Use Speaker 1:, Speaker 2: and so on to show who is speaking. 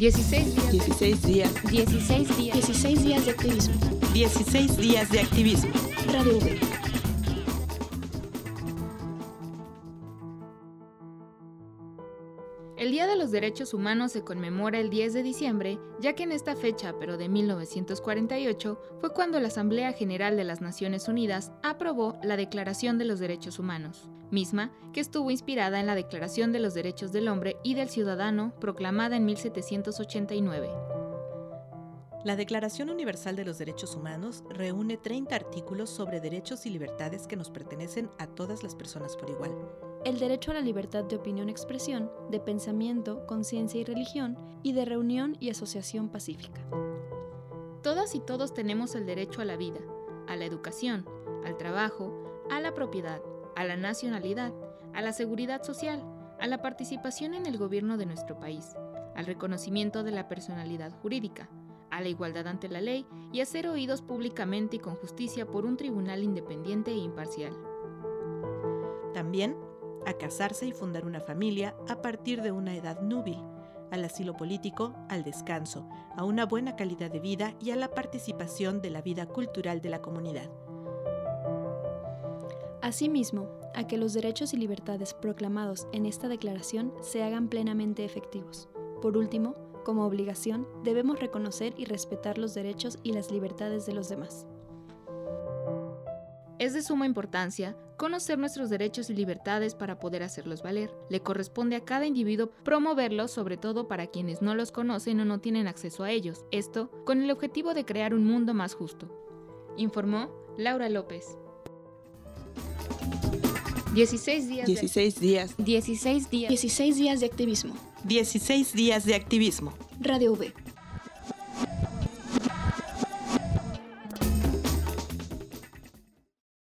Speaker 1: 16 días.
Speaker 2: 16 días.
Speaker 3: 16 días.
Speaker 4: 16 días de activismo.
Speaker 2: 16 días de activismo.
Speaker 4: Radio V.
Speaker 1: El Día de los Derechos Humanos se conmemora el 10 de diciembre, ya que en esta fecha, pero de 1948, fue cuando la Asamblea General de las Naciones Unidas aprobó la Declaración de los Derechos Humanos, misma que estuvo inspirada en la Declaración de los Derechos del Hombre y del Ciudadano proclamada en 1789.
Speaker 5: La Declaración Universal de los Derechos Humanos reúne 30 artículos sobre derechos y libertades que nos pertenecen a todas las personas por igual.
Speaker 4: El derecho a la libertad de opinión-expresión, de pensamiento, conciencia y religión, y de reunión y asociación pacífica.
Speaker 1: Todas y todos tenemos el derecho a la vida, a la educación, al trabajo, a la propiedad, a la nacionalidad, a la seguridad social, a la participación en el gobierno de nuestro país, al reconocimiento de la personalidad jurídica, a la igualdad ante la ley y a ser oídos públicamente y con justicia por un tribunal independiente e imparcial.
Speaker 5: También a casarse y fundar una familia a partir de una edad núbil, al asilo político, al descanso, a una buena calidad de vida y a la participación de la vida cultural de la comunidad.
Speaker 4: Asimismo, a que los derechos y libertades proclamados en esta declaración se hagan plenamente efectivos. Por último, como obligación, debemos reconocer y respetar los derechos y las libertades de los demás.
Speaker 1: Es de suma importancia conocer nuestros derechos y libertades para poder hacerlos valer. Le corresponde a cada individuo promoverlos, sobre todo para quienes no los conocen o no tienen acceso a ellos. Esto con el objetivo de crear un mundo más justo. Informó Laura López. 16 días.
Speaker 2: 16 días.
Speaker 3: 16 días.
Speaker 4: 16 días de activismo.
Speaker 2: 16 días de activismo.
Speaker 4: Radio V.